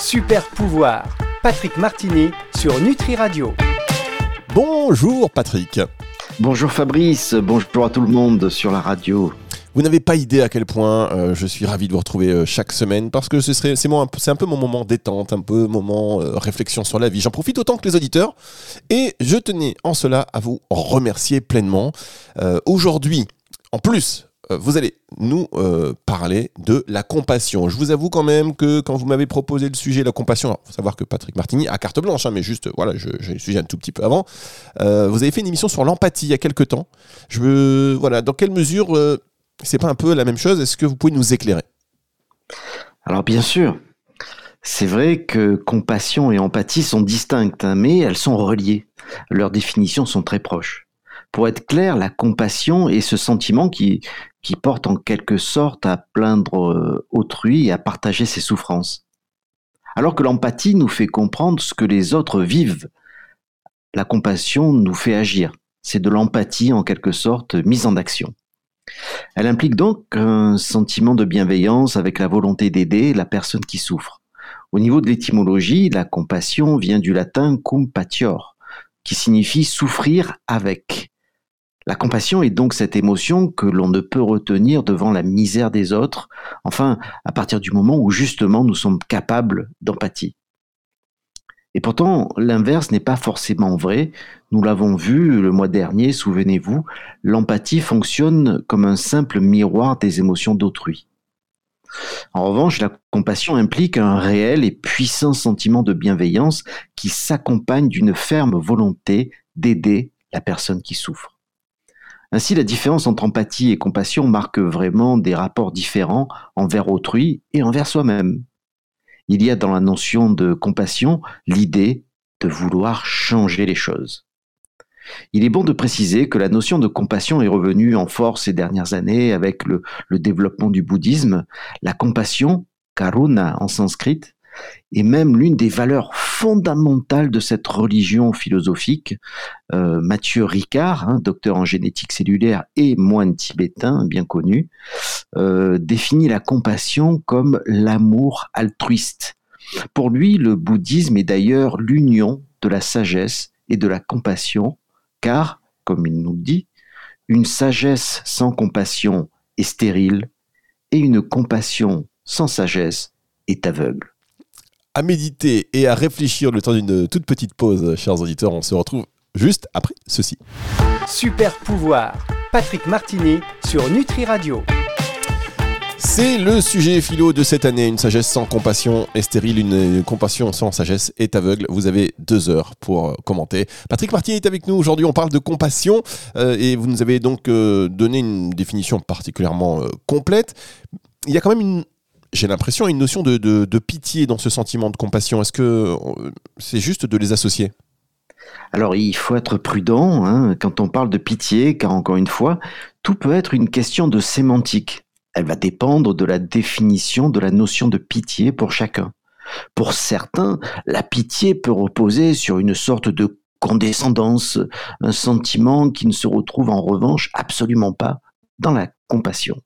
Super pouvoir, Patrick Martini sur Nutri Radio. Bonjour Patrick. Bonjour Fabrice, bonjour à tout le monde sur la radio. Vous n'avez pas idée à quel point euh, je suis ravi de vous retrouver euh, chaque semaine parce que ce serait c'est un, un, peu mon moment détente, un peu moment euh, réflexion sur la vie. J'en profite autant que les auditeurs et je tenais en cela à vous remercier pleinement. Aujourd'hui, en plus vous allez nous euh, parler de la compassion. Je vous avoue quand même que quand vous m'avez proposé le sujet de la compassion, il faut savoir que Patrick Martini a carte blanche, hein, mais juste, voilà, j'ai le sujet un tout petit peu avant. Euh, vous avez fait une émission sur l'empathie il y a quelques temps. Je veux, voilà, dans quelle mesure c'est pas un peu la même chose? Est-ce que vous pouvez nous éclairer? Alors bien sûr, c'est vrai que compassion et empathie sont distinctes, hein, mais elles sont reliées. Leurs définitions sont très proches. Pour être clair, la compassion est ce sentiment qui, porte en quelque sorte à plaindre euh, autrui et à partager ses souffrances. Alors que l'empathie nous fait comprendre ce que les autres vivent, la compassion nous fait agir. C'est de l'empathie en quelque sorte mise en action. Elle implique donc un sentiment de bienveillance avec la volonté d'aider la personne qui souffre. Au niveau de l'étymologie, la compassion vient du latin compatior, qui signifie souffrir avec. La compassion est donc cette émotion que l'on ne peut retenir devant la misère des autres, enfin à partir du moment où justement nous sommes capables d'empathie. Et pourtant, l'inverse n'est pas forcément vrai. Nous l'avons vu le mois dernier, souvenez-vous, l'empathie fonctionne comme un simple miroir des émotions d'autrui. En revanche, la compassion implique un réel et puissant sentiment de bienveillance qui s'accompagne d'une ferme volonté d'aider la personne qui souffre. Ainsi, la différence entre empathie et compassion marque vraiment des rapports différents envers autrui et envers soi-même. Il y a dans la notion de compassion l'idée de vouloir changer les choses. Il est bon de préciser que la notion de compassion est revenue en force ces dernières années avec le, développement du bouddhisme. La compassion, karuna en sanskrit, est même l'une des valeurs fondamentales de cette religion philosophique. Euh, Mathieu Ricard, hein, docteur en génétique cellulaire et moine tibétain bien connu, euh, définit la compassion comme l'amour altruiste. Pour lui, le bouddhisme est d'ailleurs l'union de la sagesse et de la compassion, car, comme il nous dit, une sagesse sans compassion est stérile et une compassion sans sagesse est aveugle à méditer et à réfléchir le temps d'une toute petite pause, chers auditeurs. On se retrouve juste après ceci. Super pouvoir, Patrick Martini sur Nutri Radio. C'est le sujet philo de cette année. Une sagesse sans compassion est stérile, une, compassion sans sagesse est aveugle. Vous avez deux heures pour euh, commenter. Patrick Martini est avec nous aujourd'hui. On parle de compassion euh, et vous nous avez donc euh, donné une définition particulièrement complète. Il y a quand même une j'ai l'impression, une notion de, pitié dans ce sentiment de compassion. Est-ce que c'est juste de les associer? Alors il faut être prudent hein, quand on parle de pitié, car encore une fois, tout peut être une question de sémantique. Elle va dépendre de la définition de la notion de pitié pour chacun. Pour certains, la pitié peut reposer sur une sorte de condescendance, un sentiment qui ne se retrouve en revanche absolument pas dans la compassion.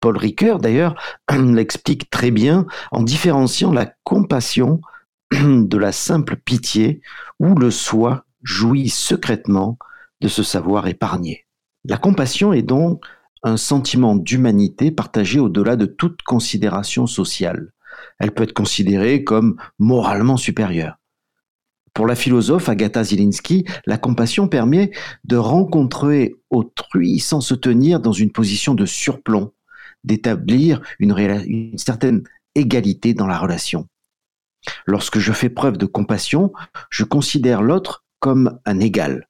Paul Ricoeur, d'ailleurs, l'explique très bien en différenciant la compassion de la simple pitié où le soi jouit secrètement de se savoir épargné. La compassion est donc un sentiment d'humanité partagé au-delà de toute considération sociale. Elle peut être considérée comme moralement supérieure. Pour la philosophe Agatha Zielinski, la compassion permet de rencontrer autrui sans se tenir dans une position de surplomb, d'établir une, certaine égalité dans la relation. Lorsque je fais preuve de compassion, je considère l'autre comme un égal,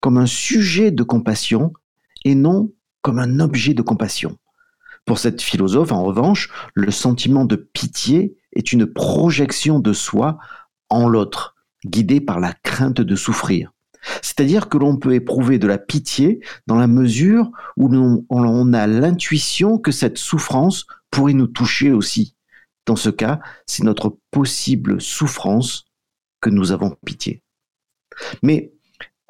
comme un sujet de compassion et non comme un objet de compassion. Pour cette philosophe, en revanche, le sentiment de pitié est une projection de soi en l'autre, guidée par la crainte de souffrir. C'est-à-dire que l'on peut éprouver de la pitié dans la mesure où l'on a l'intuition que cette souffrance pourrait nous toucher aussi. Dans ce cas, c'est notre possible souffrance que nous avons pitié. Mais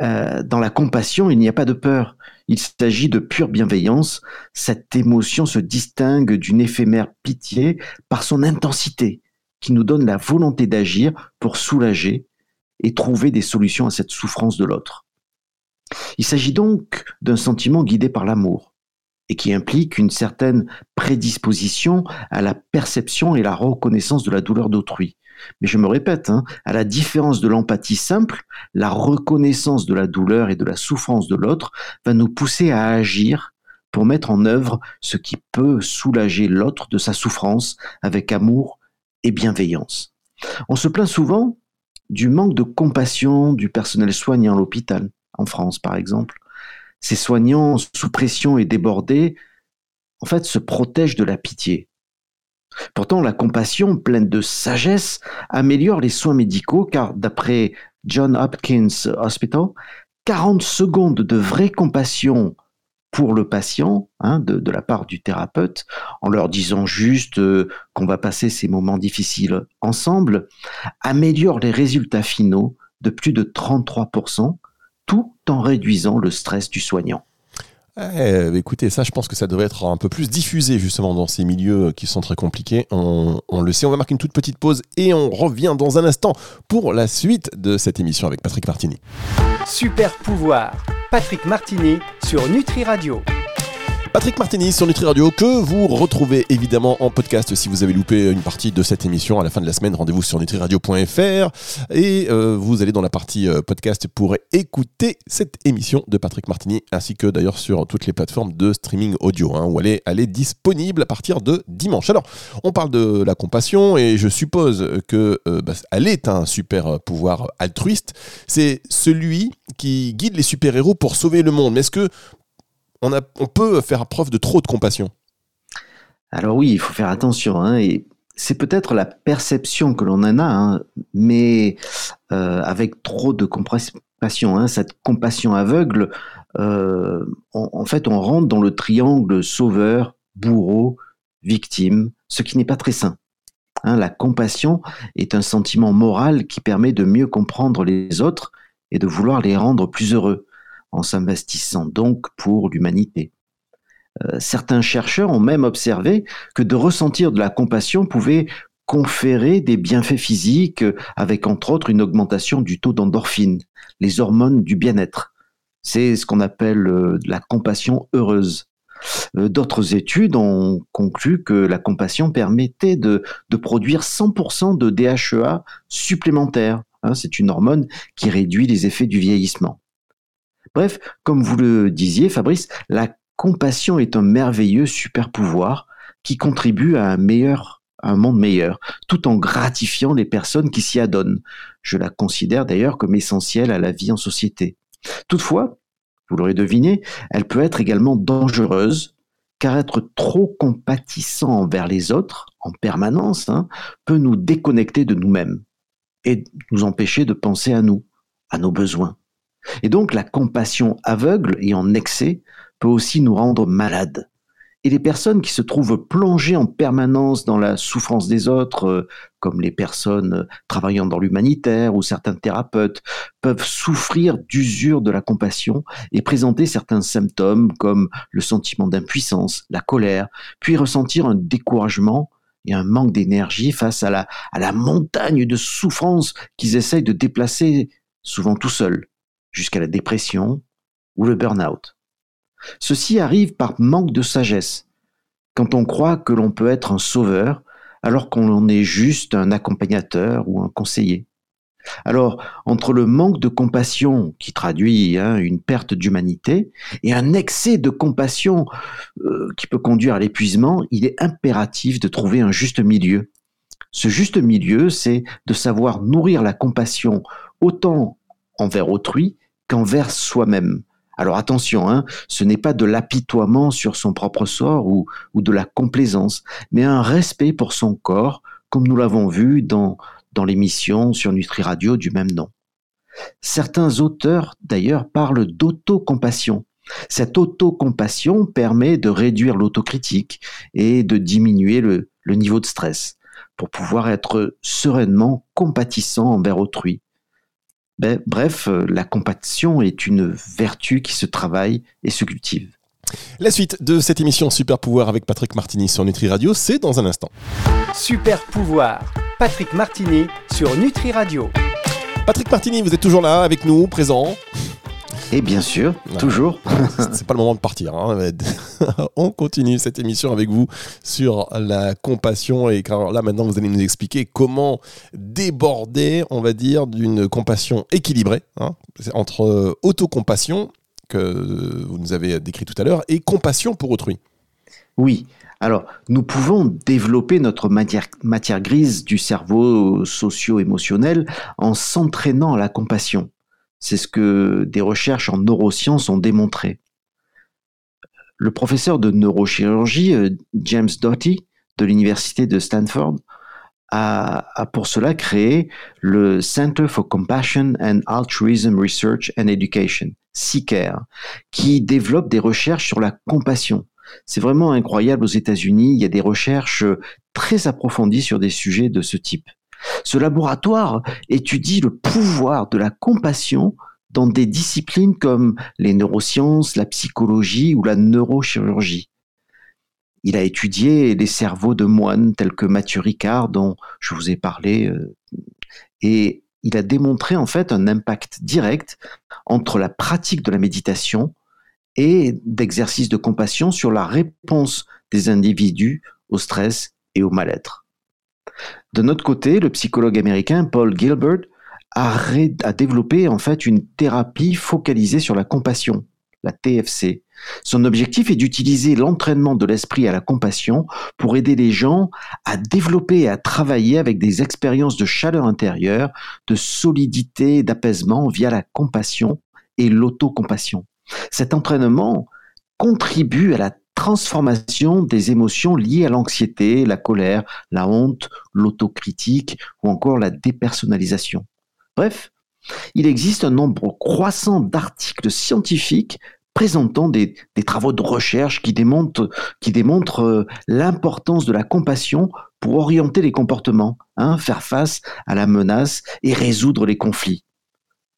euh, dans la compassion, il n'y a pas de peur. Il s'agit de pure bienveillance. Cette émotion se distingue d'une éphémère pitié par son intensité, qui nous donne la volonté d'agir pour soulager et trouver des solutions à cette souffrance de l'autre. Il s'agit donc d'un sentiment guidé par l'amour et qui implique une certaine prédisposition à la perception et la reconnaissance de la douleur d'autrui. Mais je me répète, hein, à la différence de l'empathie simple, la reconnaissance de la douleur et de la souffrance de l'autre va nous pousser à agir pour mettre en œuvre ce qui peut soulager l'autre de sa souffrance avec amour et bienveillance. On se plaint souvent du manque de compassion du personnel soignant à l'hôpital, en France par exemple. Ces soignants sous pression et débordés, en fait, se protègent de la pitié. Pourtant, la compassion pleine de sagesse améliore les soins médicaux car d'après John Hopkins Hospital, 40 secondes de vraie compassion pour le patient, hein, de, la part du thérapeute, en leur disant juste euh, qu'on va passer ces moments difficiles ensemble, améliore les résultats finaux de plus de 33%, tout en réduisant le stress du soignant. Eh, écoutez, ça, je pense que ça devrait être un peu plus diffusé justement dans ces milieux qui sont très compliqués. On, le sait, on va marquer une toute petite pause et on revient dans un instant pour la suite de cette émission avec Patrick Martini. Super pouvoir Patrick Martini sur Nutri Radio. Patrick Martini sur Nutri Radio que vous retrouvez évidemment en podcast si vous avez loupé une partie de cette émission à la fin de la semaine. Rendez-vous sur nutriradio.fr et euh, vous allez dans la partie euh, podcast pour écouter cette émission de Patrick Martini ainsi que d'ailleurs sur toutes les plateformes de streaming audio hein, où elle est, disponible à partir de dimanche. Alors, on parle de la compassion et je suppose que euh, bah, est un super pouvoir altruiste. C'est celui qui guide les super-héros pour sauver le monde. Mais est-ce que on, peut faire preuve de trop de compassion Alors oui, il faut faire attention. Hein, et c'est peut-être la perception que l'on en a, hein, mais euh, avec trop de compassion, hein, cette compassion aveugle, euh, en fait, on rentre dans le triangle sauveur, bourreau, victime, ce qui n'est pas très sain. la compassion est un sentiment moral qui permet de mieux comprendre les autres et de vouloir les rendre plus heureux, en s'investissant donc pour l'humanité. Euh, certains chercheurs ont même observé que de ressentir de la compassion pouvait conférer des bienfaits physiques avec entre autres une augmentation du taux d'endorphine, les hormones du bien-être. C'est ce qu'on appelle euh, la compassion heureuse. Euh, d'autres études ont conclu que la compassion permettait de, produire 100% de DHEA supplémentaire, Hein, c'est une hormone qui réduit les effets du vieillissement. Bref, comme vous le disiez, Fabrice, la compassion est un merveilleux super pouvoir qui contribue à un meilleur, un monde meilleur, tout en gratifiant les personnes qui s'y adonnent. Je la considère d'ailleurs comme essentielle à la vie en société. Toutefois, vous l'aurez deviné, elle peut être également dangereuse, car être trop compatissant envers les autres en permanence hein, peut nous déconnecter de nous-mêmes et nous empêcher de penser à nous, à nos besoins. Et donc la compassion aveugle et en excès peut aussi nous rendre malades. Et les personnes qui se trouvent plongées en permanence dans la souffrance des autres, euh, comme les personnes travaillant dans l'humanitaire ou certains thérapeutes, peuvent souffrir d'usure de la compassion et présenter certains symptômes comme le sentiment d'impuissance, la colère, puis ressentir un découragement et un manque d'énergie face à la, à la montagne de souffrance qu'ils essayent de déplacer, souvent tout seuls, jusqu'à la dépression ou le burn-out. Ceci arrive par manque de sagesse, quand on croit que l'on peut être un sauveur alors qu'on est juste un accompagnateur ou un conseiller. Alors, entre le manque de compassion qui traduit hein, une perte d'humanité et un excès de compassion euh, qui peut conduire à l'épuisement, il est impératif de trouver un juste milieu. Ce juste milieu, c'est de savoir nourrir la compassion autant envers autrui qu'envers soi-même. Alors attention, hein, ce n'est pas de l'apitoiement sur son propre sort ou, de la complaisance, mais un respect pour son corps, comme nous l'avons vu dans, dans l'émission sur Nutri Radio du même nom. Certains auteurs, d'ailleurs, parlent d'autocompassion. Cette autocompassion permet de réduire l'autocritique et de diminuer le, niveau de stress pour pouvoir être sereinement compatissant envers autrui. Ben, bref, la compassion est une vertu qui se travaille et se cultive. La suite de cette émission Super Pouvoir avec Patrick Martini sur Nutri Radio, c'est dans un instant. Super Pouvoir Patrick Martini sur Nutri Radio. Patrick Martini, vous êtes toujours là avec nous, présent Et bien sûr, Ouais. toujours. C'est pas le moment de partir. hein. On continue cette émission avec vous sur la compassion. Et là, maintenant, vous allez nous expliquer comment déborder, on va dire, d'une compassion équilibrée hein, entre euh, autocompassion, que vous nous avez décrit tout à l'heure, et compassion pour autrui. Oui. Alors, nous pouvons développer notre matière, matière grise du cerveau socio-émotionnel en s'entraînant à la compassion. C'est ce que des recherches en neurosciences ont démontré. Le professeur de neurochirurgie, euh, James Doty, de l'université de Stanford, a, pour cela créé le Center for Compassion and Altruism Research and Education, CICARE, qui développe des recherches sur la compassion. C'est vraiment incroyable aux États-Unis. Il y a des recherches très approfondies sur des sujets de ce type. Ce laboratoire étudie le pouvoir de la compassion dans des disciplines comme les neurosciences, la psychologie ou la neurochirurgie. Il a étudié les cerveaux de moines tels que Mathieu Ricard, dont je vous ai parlé, euh, et il a démontré en fait un impact direct entre la pratique de la méditation et d'exercices de compassion sur la réponse des individus au stress et au mal-être. De notre côté, le psychologue américain Paul Gilbert a, développé en fait une thérapie focalisée sur la compassion, la TFC. Son objectif est d'utiliser l'entraînement de l'esprit à la compassion pour aider les gens à développer et à travailler avec des expériences de chaleur intérieure, de solidité d'apaisement via la compassion et l'autocompassion. Cet entraînement contribue à la transformation des émotions liées à l'anxiété, la colère, la honte, l'autocritique ou encore la dépersonnalisation. Bref, il existe un nombre croissant d'articles scientifiques présentant des, travaux de recherche qui démontrent, qui démontrent euh, l'importance de la compassion pour orienter les comportements, hein, faire face à la menace et résoudre les conflits.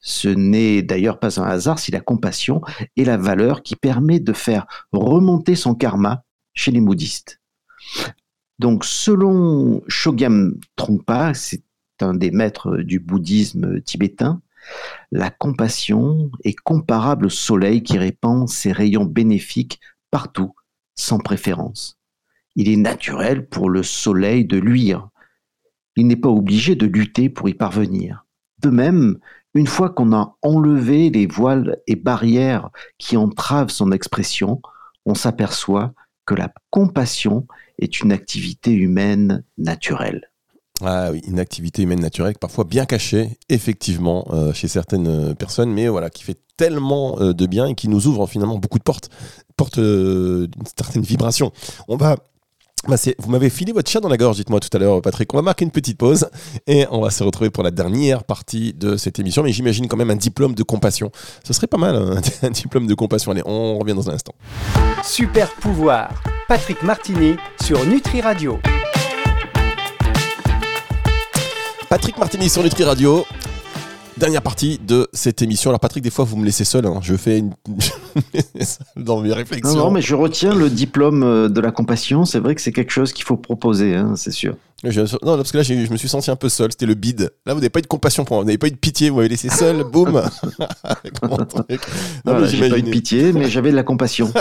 Ce n'est d'ailleurs pas un hasard si la compassion est la valeur qui permet de faire remonter son karma chez les bouddhistes. Donc, selon Chogyam Trungpa, c'est un des maîtres du bouddhisme tibétain, la compassion est comparable au soleil qui répand ses rayons bénéfiques partout, sans préférence. Il est naturel pour le soleil de luire. Il n'est pas obligé de lutter pour y parvenir. De même, une fois qu'on a enlevé les voiles et barrières qui entravent son expression, on s'aperçoit que la compassion est une activité humaine naturelle. Ah oui, une activité humaine naturelle, parfois bien cachée, effectivement, euh, chez certaines euh, personnes, mais voilà, qui fait tellement euh, de bien et qui nous ouvre finalement beaucoup de portes, portes euh, d'une certaine vibration. On va. Bah, vous m'avez filé votre chat dans la gorge, dites-moi tout à l'heure, Patrick. On va marquer une petite pause et on va se retrouver pour la dernière partie de cette émission. Mais j'imagine quand même un diplôme de compassion. Ce serait pas mal, hein, un diplôme de compassion. Allez, on revient dans un instant. Super pouvoir. Patrick Martini sur Nutri Radio. Patrick Martini sur Nutri Radio. Dernière partie de cette émission. Alors Patrick, des fois vous me laissez seul. hein. Je fais une... dans mes réflexions. Non, non, mais je retiens le diplôme euh, de la compassion. C'est vrai que c'est quelque chose qu'il faut proposer, hein, c'est sûr. Non, parce que là je me suis senti un peu seul. C'était le bide. Là vous n'avez pas eu de compassion pour moi. Vous n'avez pas eu de pitié. Vous m'avez laissé seul. Boum. Comment un truc. Non, Voilà, mais j'ai pas eu de pitié, mais j'avais de la compassion.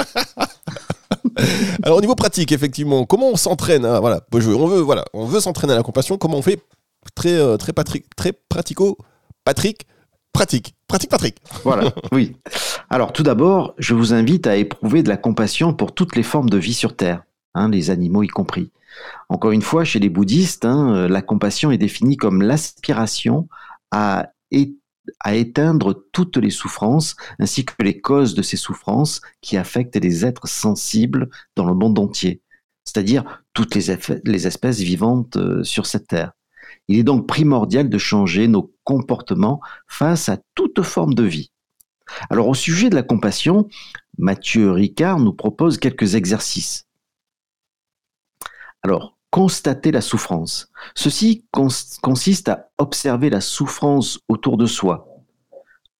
Alors au niveau pratique, effectivement, comment on s'entraîne hein, Voilà, on veut, voilà, on veut s'entraîner à la compassion. Comment on fait? Très, euh, très, très pratico, Patrick, pratique, pratique, Patrick. Voilà, oui. Alors, tout d'abord, je vous invite à éprouver de la compassion pour toutes les formes de vie sur Terre, hein, les animaux y compris. Encore une fois, chez les bouddhistes, hein, euh, la compassion est définie comme l'aspiration à, éteindre toutes les souffrances, ainsi que les causes de ces souffrances qui affectent les êtres sensibles dans le monde entier, c'est-à-dire toutes les, les espèces vivantes euh, sur cette Terre. Il est donc primordial de changer nos comportements face à toute forme de vie. Alors au sujet de la compassion, Mathieu Ricard nous propose quelques exercices. Alors, constater la souffrance. Ceci cons- consiste à observer la souffrance autour de soi.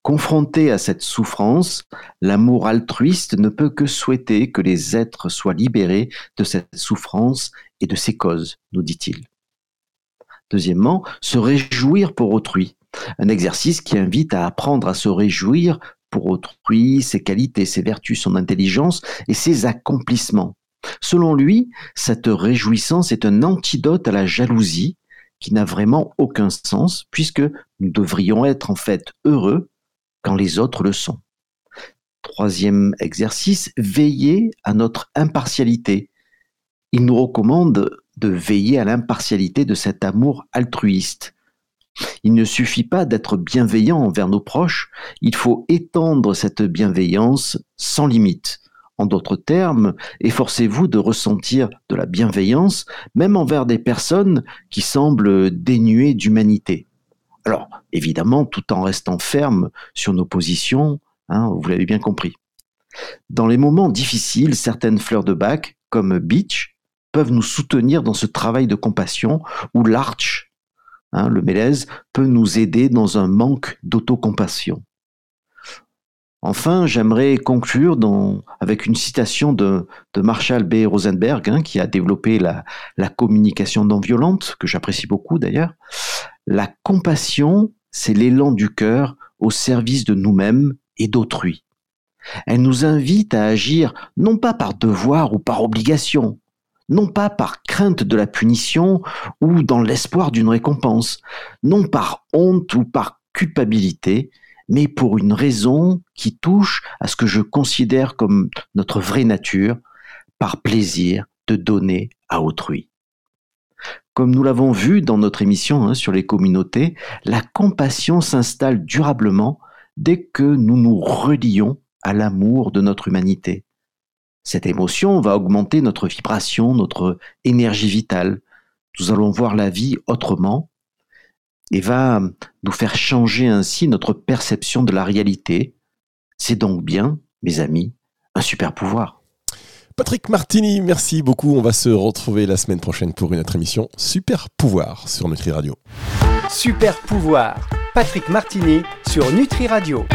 Confronté à cette souffrance, l'amour altruiste ne peut que souhaiter que les êtres soient libérés de cette souffrance et de ses causes, nous dit-il. Deuxièmement, se réjouir pour autrui. Un exercice qui invite à apprendre à se réjouir pour autrui, ses qualités, ses vertus, son intelligence et ses accomplissements. Selon lui, cette réjouissance est un antidote à la jalousie qui n'a vraiment aucun sens puisque nous devrions être en fait heureux quand les autres le sont. Troisième exercice, veiller à notre impartialité. Il nous recommande de veiller à l'impartialité de cet amour altruiste. Il ne suffit pas d'être bienveillant envers nos proches, il faut étendre cette bienveillance sans limite. En d'autres termes, efforcez-vous de ressentir de la bienveillance même envers des personnes qui semblent dénuées d'humanité. Alors, évidemment, tout en restant ferme sur nos positions, hein, vous l'avez bien compris. Dans les moments difficiles, certaines fleurs de bac, comme Beach, peuvent nous soutenir dans ce travail de compassion, ou l'Arch, hein, le mélèze, peut nous aider dans un manque d'autocompassion. Enfin, j'aimerais conclure avec une citation de, Marshall B. Rosenberg, hein, qui a développé la, la communication non violente, que j'apprécie beaucoup d'ailleurs. La compassion, c'est l'élan du cœur au service de nous-mêmes et d'autrui. Elle nous invite à agir non pas par devoir ou par obligation, non pas par crainte de la punition ou dans l'espoir d'une récompense, non par honte ou par culpabilité, mais pour une raison qui touche à ce que je considère comme notre vraie nature, par plaisir de donner à autrui. Comme nous l'avons vu dans notre émission hein, sur les communautés, la compassion s'installe durablement dès que nous nous relions à l'amour de notre humanité. Cette émotion va augmenter notre vibration, notre énergie vitale. Nous allons voir la vie autrement et va nous faire changer ainsi notre perception de la réalité. C'est donc bien, mes amis, un super pouvoir. Patrick Martini, merci beaucoup. On va se retrouver la semaine prochaine pour une autre émission Super Pouvoir sur Nutri Radio. Super Pouvoir, Patrick Martini sur Nutri Radio.